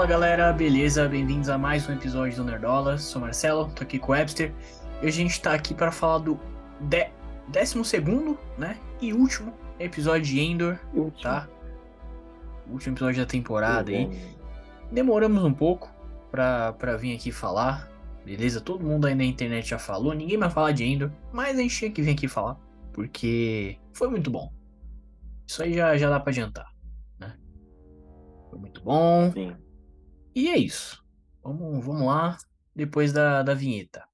Fala galera, beleza? Bem-vindos a mais um episódio do Nerdola. Sou Marcelo, tô aqui com o Webster e a gente tá aqui para falar do de... 12 né? E último episódio de Endor, Último. tá? Último episódio da temporada aí. Demoramos um pouco pra, pra vir aqui falar, beleza? Todo mundo aí na internet já falou, ninguém vai falar de Endor, mas a gente tinha que vir aqui falar, porque foi muito bom. Isso aí já, já dá pra adiantar, né? Foi muito bom. Sim. E é isso. Vamos, vamos lá, depois da, da vinheta.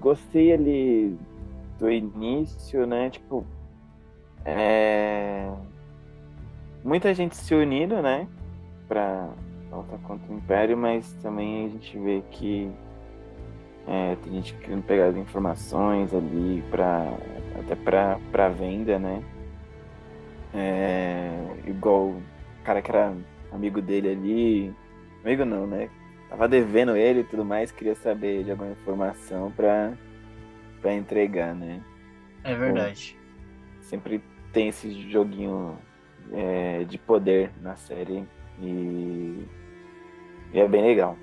Gostei ali do início, né? Tipo, é... muita gente se unindo, né? Pra lutar contra o Império, mas também a gente vê que é, tem gente querendo pegar as informações ali pra, até pra, pra venda, né? É, igual o cara que era amigo dele ali, amigo não, né? Tava devendo ele e tudo mais, queria saber de alguma informação pra, pra entregar, né? É verdade. Sempre tem esse joguinho é, de poder na série e, e é bem legal.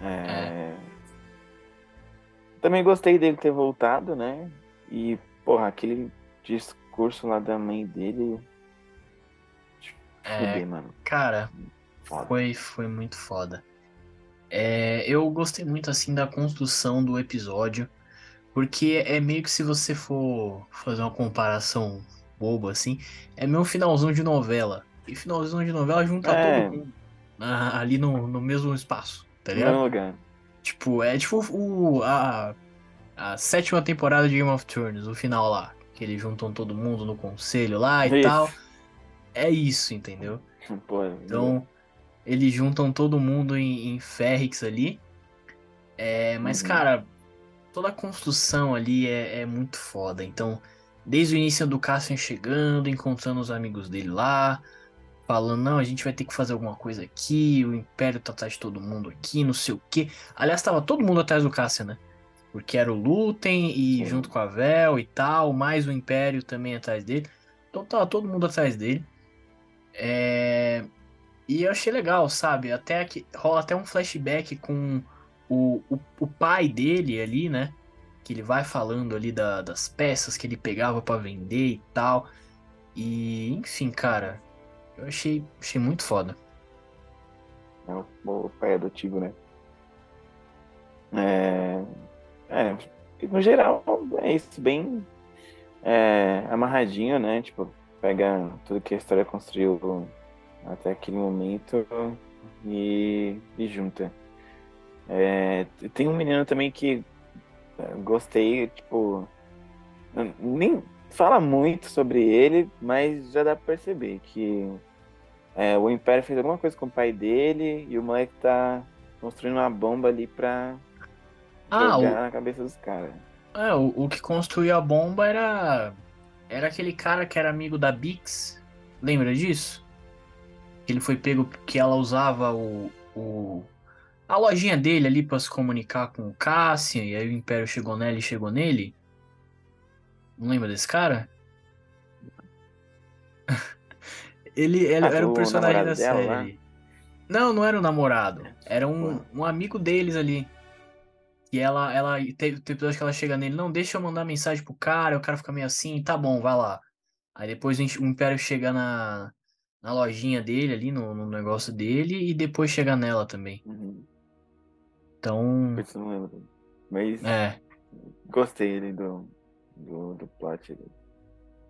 É, Também gostei dele ter voltado, né? E, porra, aquele discurso lá da mãe dele. É, Fudei, mano. Cara, Foda. foi, foi muito foda. É, eu gostei muito assim da construção do episódio, porque é meio que se você for fazer uma comparação boba assim, é meio um finalzão de novela. E finalzão de novela junta É. todo mundo ah, ali no, no mesmo espaço, tá ligado? Tipo, é tipo o, a, a sétima temporada de Game of Thrones, o final lá. Que eles juntam todo mundo no conselho lá e Isso. tal. É isso, entendeu? Pô, Então, eles juntam todo mundo em, em Ferrix ali. É, mas, Uhum. cara, toda a construção ali é, é muito foda. Então, desde o início do Cassian chegando, encontrando os amigos dele lá, falando, não, a gente vai ter que fazer alguma coisa aqui, o Império tá atrás de todo mundo aqui, não sei o quê. Aliás, tava todo mundo atrás do Cassian, né? Porque era o Lutem e junto com a Vel e tal, mais o Império também atrás dele. Então tava todo mundo atrás dele. É... E eu achei legal, sabe? Até que rola até um flashback com o, o, o pai dele ali, né? Que ele vai falando ali da- das peças que ele pegava pra vender e tal. E, enfim, cara, eu achei, achei muito foda. É o pai adotivo, né? É, é, no geral, é isso, bem é, amarradinho, né? Tipo, pega tudo que a história construiu até aquele momento e, e junta. É, tem um menino também que é, gostei, tipo, nem fala muito sobre ele, mas já dá pra perceber que é, o Império fez alguma coisa com o pai dele e o moleque tá construindo uma bomba ali pra Ah, jogar o, na cabeça dos caras. é, o, o que construiu a bomba era, era aquele cara que era amigo da Bix. Lembra disso? Que ele foi pego que ela usava o, o a lojinha dele ali pra se comunicar com o Cassian, e aí o Império chegou nela e chegou nele. Não lembra desse cara? ele ele Ah, era o o personagem da dela série. Não, não era o namorado. Era um, Pô. um amigo deles ali. E ela, ela teve episódio que ela chega nele, não, deixa eu mandar mensagem pro cara, o cara fica meio assim, tá bom, vai lá. Aí depois o Império chega na, na lojinha dele ali, no, no negócio dele, e depois chega nela também. Uhum. Então, Isso não lembro. Mas é. gostei ali do, do, do plot ali.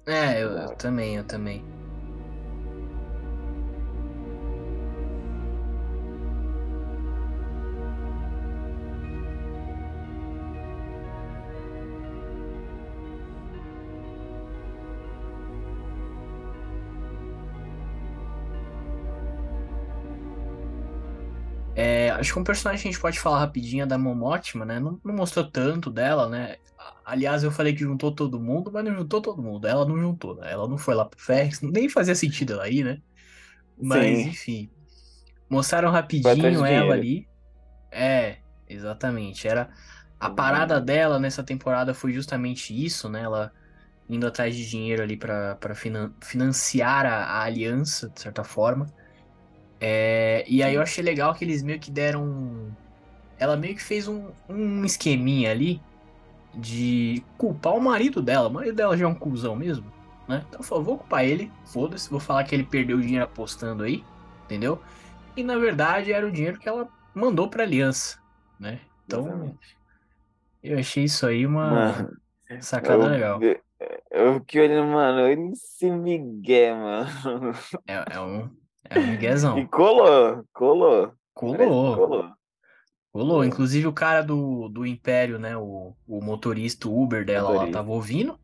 É, eu, eu também, eu também. É, acho que um personagem que a gente pode falar rapidinho é da Momotima, né? Não, não mostrou tanto dela, né? Aliás, eu falei que juntou todo mundo, mas não juntou todo mundo. Ela não juntou, né? Ela não foi lá pro Ferrex, nem fazia sentido ela ir, né? Mas, Sim. enfim. Mostraram rapidinho ela ali. É, exatamente. Era a Hum. parada dela nessa temporada foi justamente isso, né? Ela indo atrás de dinheiro ali pra finan- financiar a, a aliança, de certa forma. É, e aí eu achei legal que eles meio que deram. um- Ela meio que fez um, um esqueminha ali de culpar o marido dela. O marido dela já é um cuzão mesmo, né? Então falou, vou culpar ele, foda-se, vou falar que ele perdeu o dinheiro apostando aí, entendeu? E na verdade era o dinheiro que ela mandou pra aliança, né? Então Exatamente. eu achei isso aí uma Mano, sacada eu, legal. eu fiquei olhando, mano, ele se migué, mano. É, é um, é um E colou, colou. Colou, colou. colou. Inclusive o cara do, do Império, né? O, o motorista Uber dela lá tava ouvindo.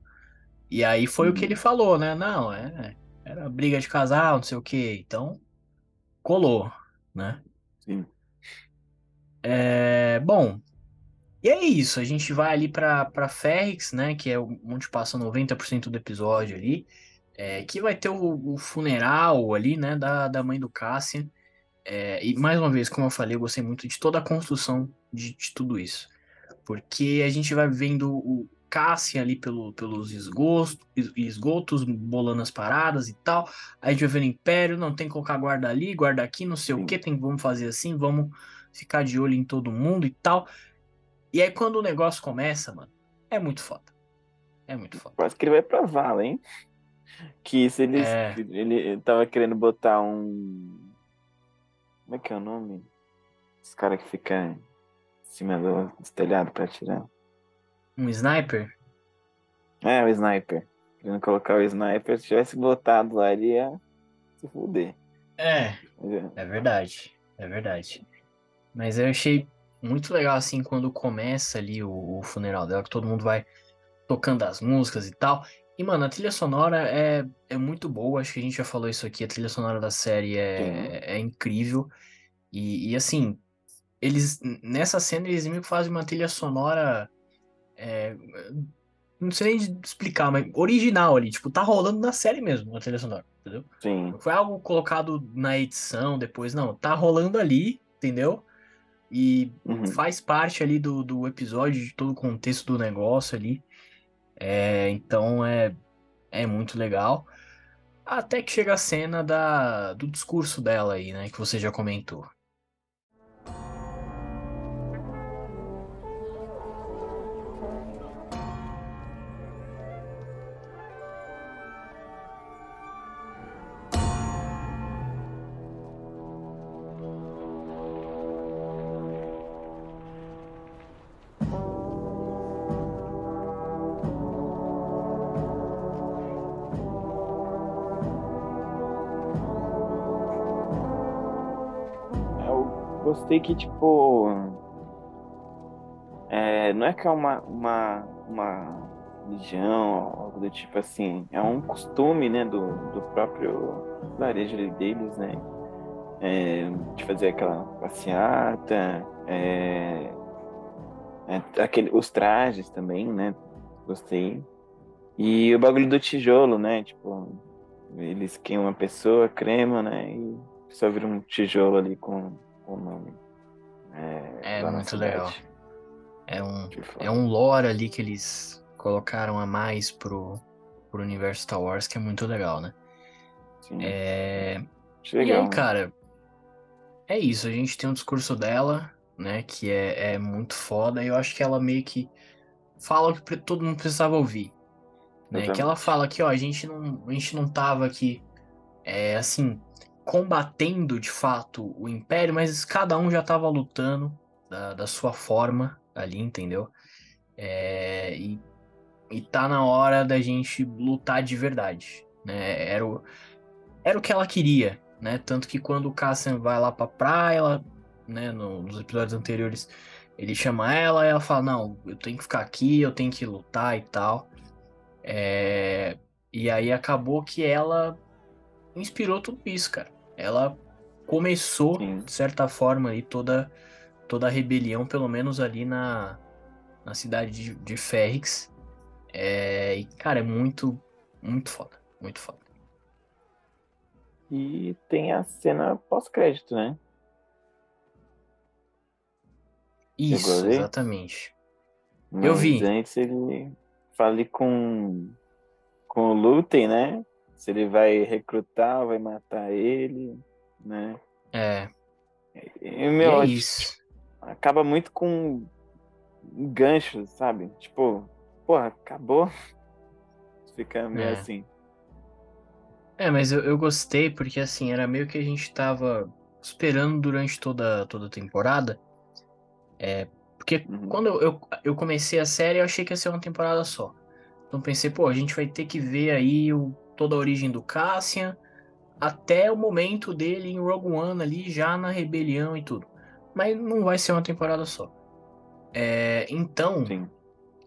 E aí foi o que Uhum. ele falou, né? Não, é, era briga de casal, não sei o que. Então, colou, né? Sim. É, bom, e é isso. A gente vai ali pra, pra Ferrix, né? Que é o- onde passa 90% do episódio ali. É, que vai ter o, o funeral ali, né? Da, da mãe do Cassian. É, e mais uma vez, como eu falei, eu gostei muito de toda a construção de, de tudo isso. Porque a gente vai vendo o Cassian ali pelo, pelos esgotos, esgotos, bolando as paradas e tal. Aí a gente vai vendo o Império, não tem que colocar guarda ali, guarda aqui, não sei o Sim. que, tem, vamos fazer assim, vamos ficar de olho em todo mundo e tal. E aí quando o negócio começa, mano, é muito foda. É muito foda. Quase que ele vai pra vala, hein? Que se eles. É. Ele tava querendo botar um. Como é que é o nome? Esse cara que fica em cima do, do telhado pra atirar. Um sniper? É, o sniper. Querendo colocar o sniper, se tivesse botado lá, ele ia se fuder. É, é- É verdade, é verdade. Mas eu achei muito legal, assim, quando começa ali o, o funeral dela, que todo mundo vai tocando as músicas e tal. E, mano, a trilha sonora é, é muito boa, acho que a gente já falou isso aqui, a trilha sonora da série é, é incrível. E, e, assim, eles, nessa cena, eles meio que fazem uma trilha sonora, é, não sei nem explicar, mas original ali, tipo, tá rolando na série mesmo, a trilha sonora, entendeu? Sim. Não foi algo colocado na edição depois, não. Tá rolando ali, entendeu? E Uhum. faz parte ali do, do episódio, de todo o contexto do negócio ali. É, então é, é muito legal. Até que chega a cena da, do discurso dela aí, né? Que você já comentou. Gostei que, tipo. é, não é que é uma, uma, uma religião, algo do tipo assim. É um costume, né, do, do próprio vilarejo ali deles, né? é, de fazer aquela passeata. é, é, aquele, os trajes também, né? Gostei. E o bagulho do tijolo, né? Tipo, eles queimam uma pessoa, crema, né? E só vira um tijolo ali com o nome. É na muito legal. É um, é um lore ali que eles colocaram a mais pro, pro universo Star Wars, que é muito legal, né? Sim, É, E aí, cara, é isso. A gente tem um discurso dela, né, que é, é muito foda. E eu acho que ela meio que fala o que todo mundo precisava ouvir. Né? Que ela fala que, ó, a gente não, a gente não tava aqui, é, assim, combatendo de fato o Império, mas cada um já tava lutando da, da sua forma ali, entendeu? É, e, e tá na hora da gente lutar de verdade, né? Era o, era o que ela queria, né? Tanto que quando o Cassian vai lá pra praia, ela, né, no- nos episódios anteriores, ele chama ela e ela fala, não, eu tenho que ficar aqui, eu tenho que lutar e tal. É, E aí acabou que ela inspirou tudo isso, cara. Ela começou, Sim. de certa forma, aí, toda, toda a rebelião, pelo menos ali na, na cidade de, de Ferrix. É, e, cara, é muito, muito foda. Muito foda. E tem a cena pós-crédito, né? Isso, exatamente. Mas eu vi. Antes ele fale com, com o Lutem, né? Se ele vai recrutar, vai matar ele, né? É. E, meu, é isso. Acaba muito com um gancho, sabe? Tipo, porra, acabou. Fica meio é. assim. É, mas eu, eu gostei porque assim, era meio que a gente tava esperando durante toda, toda a temporada. É, porque uhum. quando eu, eu, eu, comecei a série, eu achei que ia ser uma temporada só. Então pensei, pô, a gente vai ter que ver aí o, toda a origem do Cassian até o momento dele em Rogue One ali, já na rebelião e tudo. Mas não vai ser uma temporada só. É, então, Sim.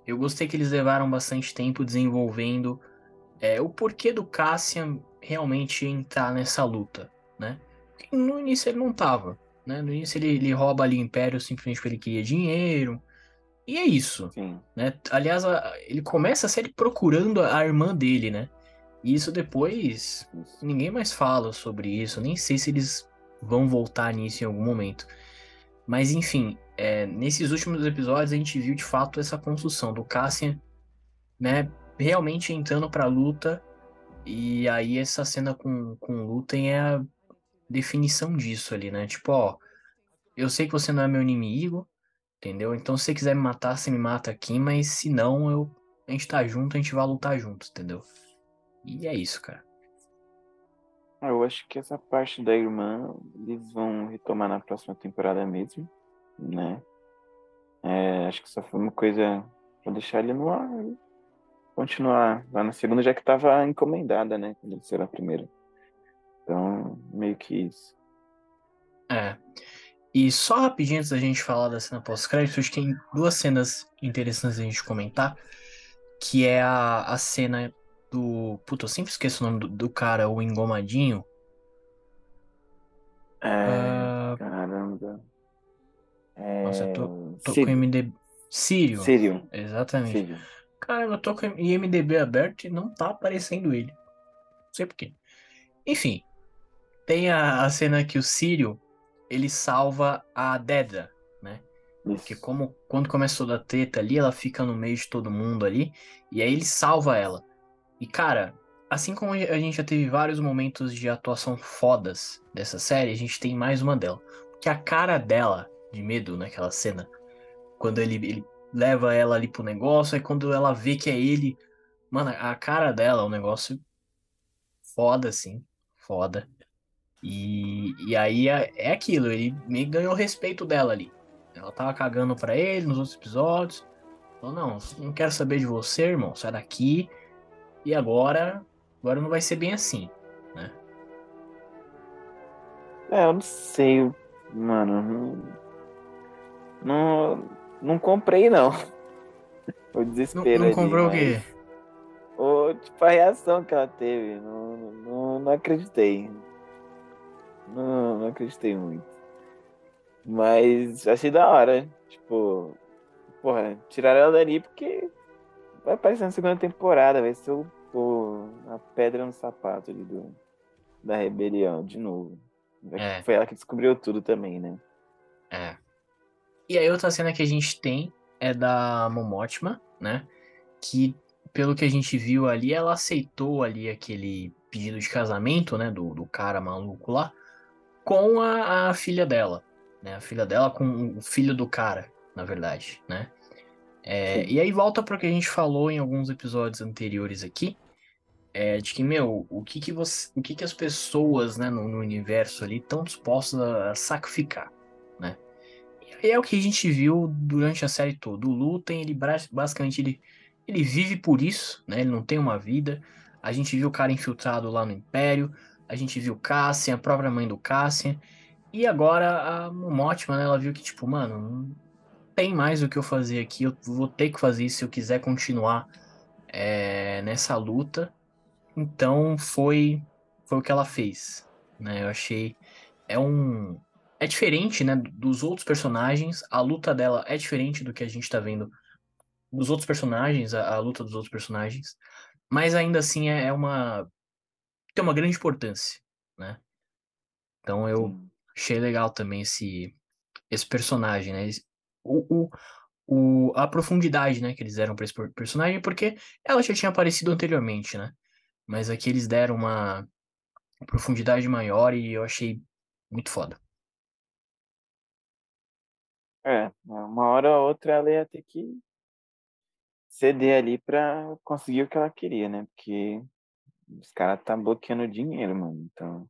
eu gostei que eles levaram bastante tempo desenvolvendo é, o porquê do Cassian realmente entrar nessa luta, né? Porque no início ele não tava, né? No início ele, ele rouba ali o Império simplesmente porque ele queria dinheiro. E é isso, Sim. né? Aliás, ele começa a série procurando a irmã dele, né? E isso depois ninguém mais fala sobre isso. Nem sei se eles vão voltar nisso em algum momento. Mas enfim, é, nesses últimos episódios a gente viu de fato essa construção do Cassian, né, realmente entrando pra luta. E aí essa cena com, com o Lutem é a definição disso ali, né? Tipo, ó, eu sei que você não é meu inimigo, entendeu? Então se você quiser me matar, você me mata aqui, mas se não, eu, a gente tá junto, a gente vai lutar junto, entendeu? E é isso, cara. Ah, eu acho que essa parte da irmã eles vão retomar na próxima temporada mesmo, né? É, acho que só foi uma coisa pra deixar ele no ar e continuar lá na segunda, já que tava encomendada, né? Quando ele será a primeira. Então, meio que isso. É. E só rapidinho antes da gente falar da cena pós-crédito, que tem duas cenas interessantes a gente comentar, que é a, a cena do. Puta, eu sempre esqueço o nome do, do cara, o engomadinho. É. Uh... Caramba. É... Nossa, eu tô, tô com MDB. Sírio. Sírio. Exatamente. Sírio. Cara, eu tô com IMDB aberto e não tá aparecendo ele. Não sei porquê. Enfim. Tem a, a cena que o Sírio ele salva a Dedra, né? Isso. Porque como quando começou da treta ali, ela fica no meio de todo mundo ali. E aí ele salva ela. E, cara, assim como a gente já teve vários momentos de atuação fodas dessa série, a gente tem mais uma dela. Porque a cara dela, de medo naquela cena, quando ele, ele leva ela ali pro negócio, aí quando ela vê que é ele, mano, a cara dela é um negócio foda, assim, foda. E, e aí é, é aquilo, ele meio ganhou o respeito dela ali. Ela tava cagando pra ele nos outros episódios. Falou, não, não quero saber de você, irmão, sai daqui. E agora, agora não vai ser bem assim, né? É, eu não sei, mano. Não, não, não comprei, não. O desespero. Não, não comprou o quê? O, tipo, a reação que ela teve. Não, não, não acreditei. Não, não acreditei muito. Mas achei da hora. Tipo, porra, tiraram ela dali porque vai aparecer na segunda temporada, vai ser o, o a pedra no sapato ali do, da rebelião, de novo. É. Foi ela que descobriu tudo também, né? É. E aí outra cena que a gente tem é da Momotima, né? Que, pelo que a gente viu ali, ela aceitou ali aquele pedido de casamento, né? Do, do cara maluco lá, com a, a filha dela. Né? A filha dela com o filho do cara, na verdade, né? É, e aí volta para o que a gente falou em alguns episódios anteriores aqui, é, de que, meu, o que que, você, o que, que as pessoas né, no, no universo ali estão dispostas a sacrificar, né? E é o que a gente viu durante a série toda. O Lutem, ele basicamente ele, ele vive por isso, né? Ele não tem uma vida. A gente viu o cara infiltrado lá no Império, a gente viu Cassian, a própria mãe do Cassian, e agora a Momotima, né, ela viu que, tipo, mano, tem mais o que eu fazer aqui, eu vou ter que fazer isso se eu quiser continuar é, nessa luta. Então foi foi o que ela fez, né? Eu achei é um é diferente, né, dos outros personagens. A luta dela é diferente do que a gente tá vendo dos outros personagens, a, a, luta dos outros personagens, mas ainda assim é, é uma tem uma grande importância, né? Então eu achei legal também esse esse personagem, né? O, o, o, a profundidade, né, que eles deram para esse personagem, porque ela já tinha aparecido anteriormente, né? Mas aqui eles deram uma profundidade maior e eu achei muito foda. É, uma hora ou outra ela ia ter que ceder ali pra conseguir o que ela queria, né? Porque os caras tá bloqueando dinheiro, mano. Então.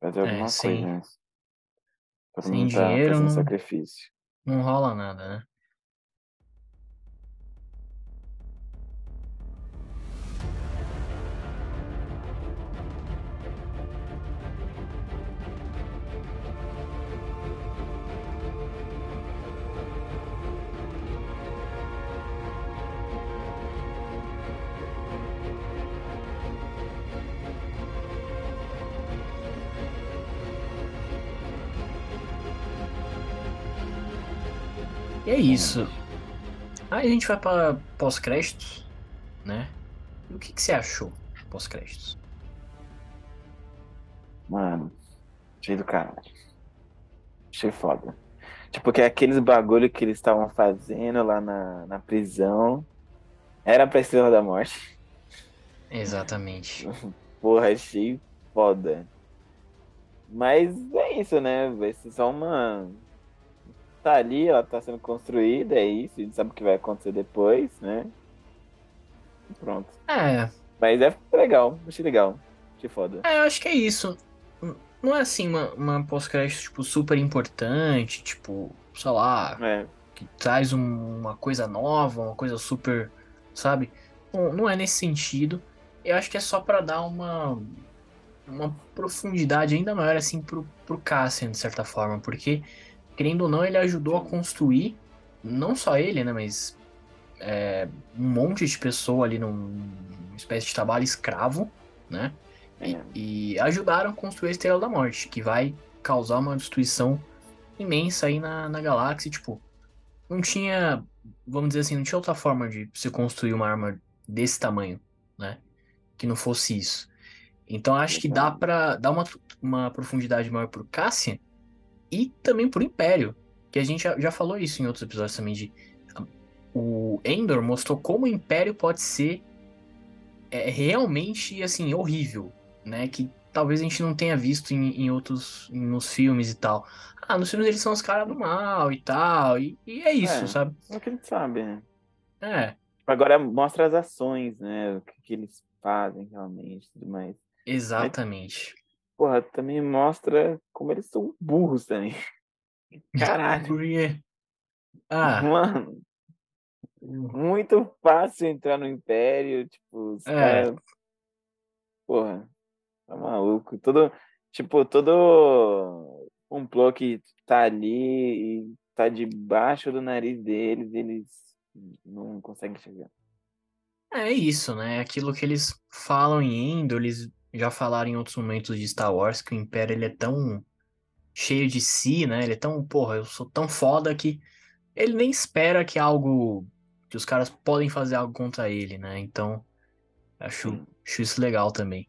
Fazer é, alguma sem, coisa, né? Todo sem tá dinheiro não, sacrifício. Não rola nada, né? É isso. Aí a gente vai para pós-créditos, né? E o que, que você achou pós-créditos? Mano, cheio do caralho. Achei foda. Tipo, que aqueles bagulho que eles estavam fazendo lá na, na prisão era pra Estrela da Morte. Exatamente. Porra, achei foda. Mas é isso, né? Vai ser só uma tá ali, ela tá sendo construída, é isso, a gente sabe o que vai acontecer depois, né? Pronto. É. Mas é legal, achei legal. Achei foda. É, eu acho que é isso. Não é assim uma, uma pós-crédito, tipo, super importante, tipo, sei lá, é. que traz um, uma coisa nova, uma coisa super, sabe? Não, não é nesse sentido. Eu acho que é só para dar uma uma profundidade ainda maior assim pro, pro Cassian, de certa forma, porque querendo ou não, ele ajudou a construir, não só ele, né, mas é, um monte de pessoa ali num, numa espécie de trabalho escravo, né? E, é. e, ajudaram a construir a Estrela da Morte, que vai causar uma destruição imensa aí na, na galáxia. Tipo, não tinha, vamos dizer assim, não tinha outra forma de se construir uma arma desse tamanho, né? Que não fosse isso. Então acho que dá para dar uma, uma profundidade maior pro Cassian e também pro Império, que a gente já, já falou isso em outros episódios também de o Endor mostrou como o Império pode ser é, realmente assim horrível, né? Que talvez a gente não tenha visto em, em, outros nos filmes e tal. Ah, nos filmes eles são os caras do mal e tal, e, e é isso, é, sabe? É o que a gente sabe, né? É. Agora mostra as ações, né? O que, que eles fazem realmente, tudo mais. Exatamente. Mas porra, também mostra como eles são burros também. Caralho. Porque... Ah. Mano. Hum. Muito fácil entrar no Império, tipo, os é. caras. Porra, tá maluco. Todo, tipo, todo complô que tá ali e tá debaixo do nariz deles, eles não conseguem chegar. É isso, né? Aquilo que eles falam em Endo, eles já falaram em outros momentos de Star Wars que o Império ele é tão cheio de si, né? Ele é tão, porra, eu sou tão foda que ele nem espera que algo que os caras podem fazer algo contra ele, né? Então, acho, acho isso legal também.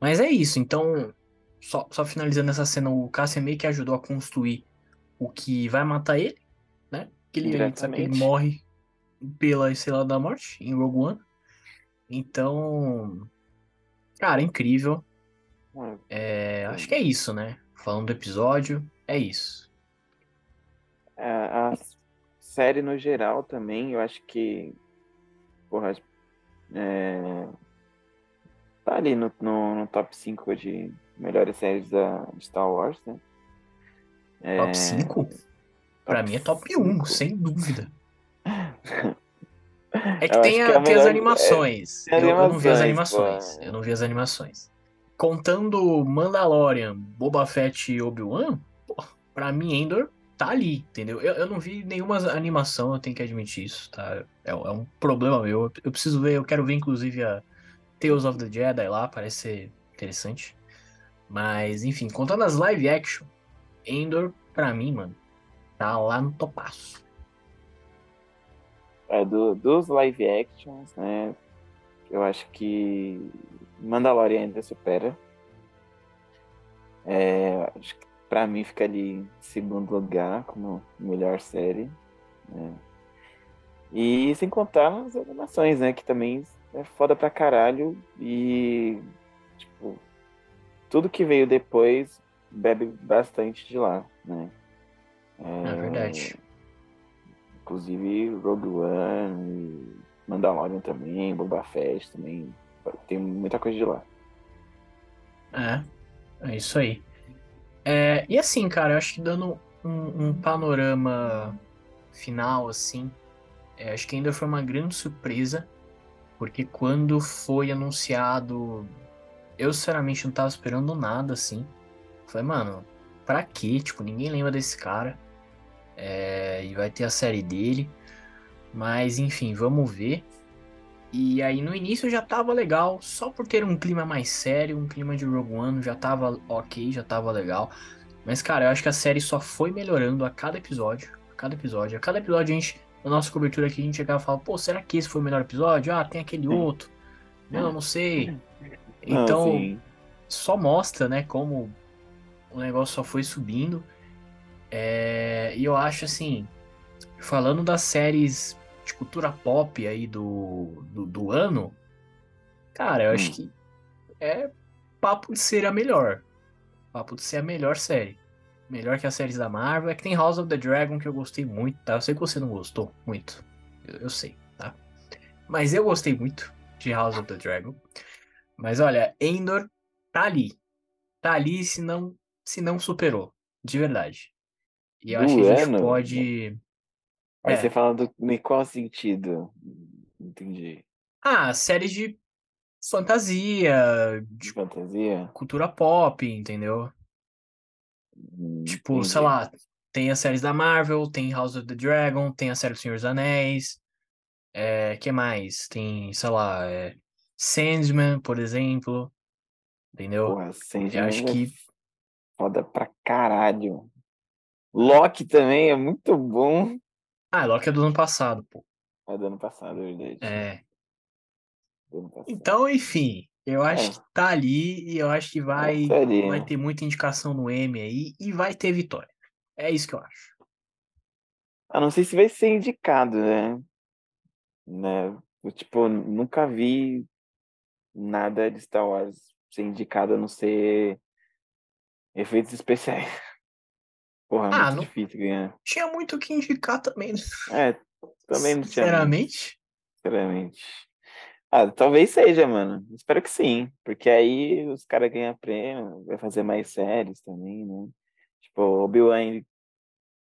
Mas é isso, então, só, só finalizando essa cena, o Cassian meio que ajudou a construir o que vai matar ele, né? Que ele, ele morre pela Estrela da Morte em Rogue One. Então, Cara, incrível. É, acho que é isso, né? Falando do episódio, é isso. É, a série no geral também, eu acho que. Porra, é, tá ali no, no, no, top 5 de melhores séries da, de Star Wars, né? É, top 5? Pra mim é top 1, sem dúvida. É que tem, a, que tem as animações. É, eu, eu, não vi as animações. Pô. Eu não vi as animações. Contando Mandalorian, Boba Fett e Obi-Wan, pra mim Endor tá ali, entendeu? Eu, eu não vi nenhuma animação, eu tenho que admitir isso, tá? É, é um problema meu. Eu preciso ver, eu quero ver inclusive a Tales of the Jedi lá, parece ser interessante. Mas, enfim, contando as live action, Endor, pra mim, mano, tá lá no topaço. É, do, dos live actions, né? Eu acho que Mandalorian ainda supera. É, acho que pra mim fica ali em segundo lugar como melhor série. Né? E sem contar as animações, né? Que também é foda pra caralho. E, tipo, tudo que veio depois bebe bastante de lá, né? É, é verdade. Inclusive Rogue One, Mandalorian também, Boba Fett também. Tem muita coisa de lá. É, é isso aí. É, e assim, cara, eu acho que dando um, um panorama final, assim, é, acho que ainda foi uma grande surpresa, porque quando foi anunciado, eu sinceramente não tava esperando nada, assim. Falei, mano, pra quê? Tipo, ninguém lembra desse cara. É, e vai ter a série dele. Mas enfim, vamos ver. E aí no início já tava legal, só por ter um clima mais sério, um clima de Rogue One, já tava ok, já tava legal. Mas cara, eu acho que a série só foi melhorando a cada episódio, a cada episódio. A cada episódio a gente, na nossa cobertura aqui, a gente chegava e falava, pô, será que esse foi o melhor episódio? Ah, tem aquele outro. Não, não sei. Então, só mostra, né, como o negócio só foi subindo. É... E eu acho assim, falando das séries de cultura pop aí do, do, do ano, cara, eu hum. acho que é papo de ser a melhor. Papo de ser a melhor série. Melhor que as séries da Marvel. É que tem House of the Dragon que eu gostei muito, tá? Eu sei que você não gostou muito. Eu, eu sei, tá? Mas eu gostei muito de House of the Dragon. Mas olha, Endor tá ali. Tá ali se não, se não superou. De verdade. E eu do acho que a gente ano? pode. Aí é. você fala do, em qual sentido? Entendi. Ah, séries de fantasia, de fantasia, cultura pop, entendeu? Hum, tipo, entendi. sei lá, tem as séries da Marvel, tem House of the Dragon, tem a série do Senhor dos Anéis. É, que mais? Tem, sei lá, é, Sandman, por exemplo. Entendeu? Porra, Sandman Eu acho é que foda pra caralho. Loki também é muito bom. Ah, Loki é do ano passado, pô. É do ano passado, é verdade. É. Então, enfim, eu acho é. que tá ali e eu acho que vai, vai ter muita indicação no M aí e vai ter vitória. É isso que eu acho. Ah, não sei se vai ser indicado, né? né? Eu, tipo, nunca vi nada de Star Wars ser indicado a não ser efeitos especiais. Porra, é ah, muito não... difícil ganhar. Tinha muito o que indicar também. Né? É, também não tinha. Sinceramente? Sinceramente. Ah, talvez seja, mano. Espero que sim. Porque aí os caras ganham prêmio, vai fazer mais séries também, né? Tipo, Obi-Wan.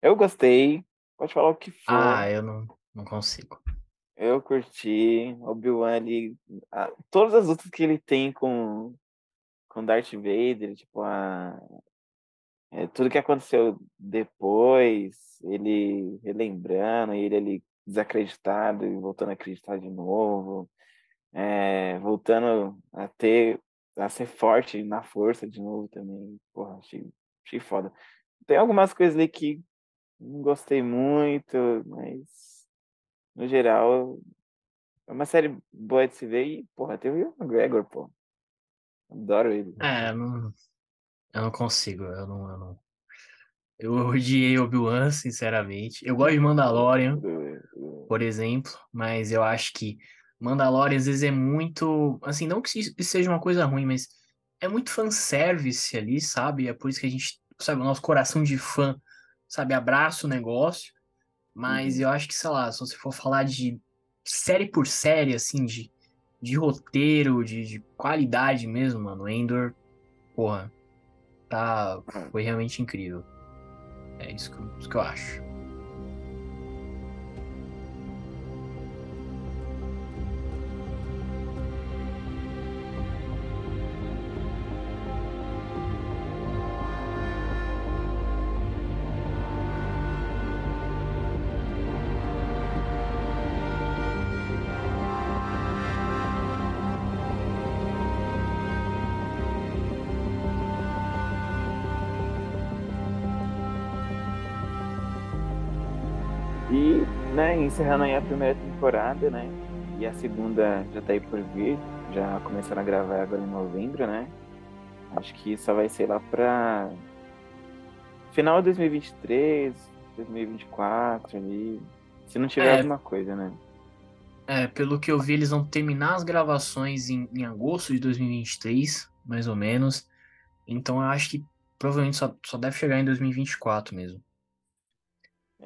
Eu gostei. Pode falar o que for. Ah, eu não, não consigo. Eu curti. Obi-Wan ali. Ah, todas as lutas que ele tem com, com Darth Vader, tipo, a, é, tudo que aconteceu depois, ele relembrando, ele ali desacreditado e voltando a acreditar de novo, é, voltando a ter, a ser forte na força de novo também. Porra, achei, achei foda. Tem algumas coisas ali que não gostei muito, mas no geral é uma série boa de se ver e, porra, tem o McGregor, pô. Adoro ele. É, não, eu não consigo, eu não. Eu, não... eu odiei Obi-Wan, sinceramente. Eu gosto de Mandalorian, por exemplo, mas eu acho que Mandalorian às vezes é muito. Assim, não que isso seja uma coisa ruim, mas é muito fanservice ali, sabe? É por isso que a gente, sabe, o nosso coração de fã, sabe, abraça o negócio. Mas uhum. eu acho que, sei lá, se você for falar de série por série, assim, de, de roteiro, de, de qualidade mesmo, mano, Endor, porra, tá, foi realmente incrível. É isso que, isso que eu acho. Né, encerrando aí a primeira temporada, né? E a segunda já tá aí por vir. Já começaram a gravar agora em novembro, né? Acho que só vai ser lá pra final de 2023, 2024 ali. Se não tiver É. alguma coisa, né? É, pelo que eu vi, eles vão terminar as gravações em, em agosto de 2023, mais ou menos. Então eu acho que provavelmente só, só deve chegar em 2024 mesmo.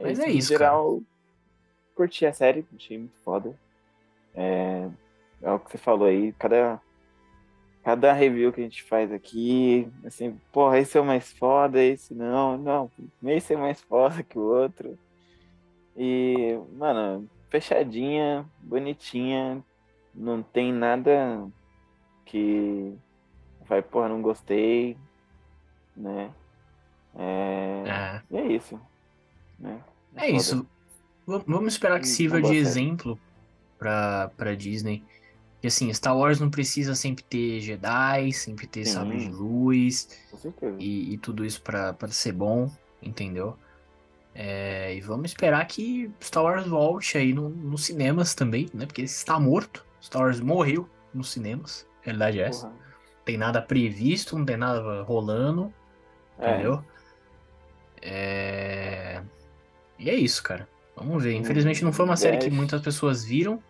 Mas é no isso, geral, curti a série, achei muito foda. É, é o que você falou aí, cada, cada review que a gente faz aqui, assim, porra, esse é o mais foda, esse não, não, esse é mais foda que o outro. E, mano, fechadinha, bonitinha, não tem nada que vai, porra, não gostei, né? É, É, e é isso. Né? é Foda. isso. Vamos esperar que sirva de exemplo pra, pra Disney. E assim, Star Wars não precisa sempre ter Jedi, sempre ter Sim. sabre de luz. E, e tudo isso pra pra ser bom, entendeu? É, e vamos esperar que Star Wars volte aí no, nos cinemas também, né? Porque está morto. Star Wars morreu nos cinemas. Realidade é essa. Não tem nada previsto, não tem nada rolando, É, entendeu? É... E é isso, cara. Vamos ver. Infelizmente não foi uma série que muitas pessoas viram,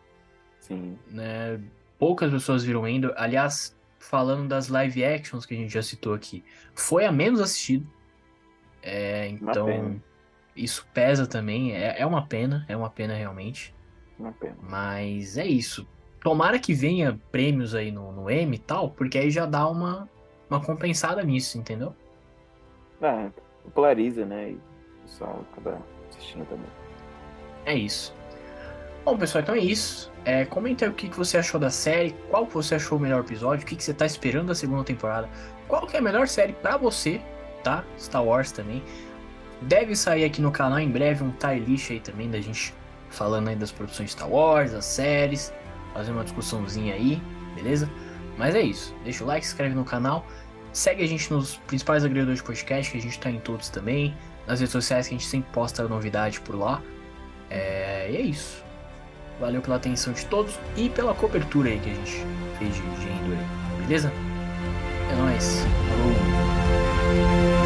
sim. né? Poucas pessoas viram ainda. Aliás, falando das live actions que a gente já citou aqui, foi a menos assistida. É, então, isso pesa também. É, é uma pena, é uma pena realmente. Uma pena. Mas é isso. Tomara que venha prêmios aí no, no M e tal, porque aí já dá uma, uma compensada nisso, entendeu? Ah, populariza, né? E o pessoal acaba assistindo também. É isso. Bom, pessoal, então é isso. É, comenta aí o que, que você achou da série, qual você achou o melhor episódio, o que, que você tá esperando da segunda temporada, qual que é a melhor série pra você, tá? Star Wars também. Deve sair aqui no canal em breve um tier list aí também da gente falando aí das produções Star Wars, das séries, fazer uma discussãozinha aí, beleza? Mas é isso. Deixa o like, se inscreve no canal, segue a gente nos principais agregadores de podcast, que a gente tá em todos também, nas redes sociais que a gente sempre posta novidade por lá. É, e é isso. Valeu pela atenção de todos e pela cobertura aí que a gente fez de, de Endor, beleza? É nóis. Falou.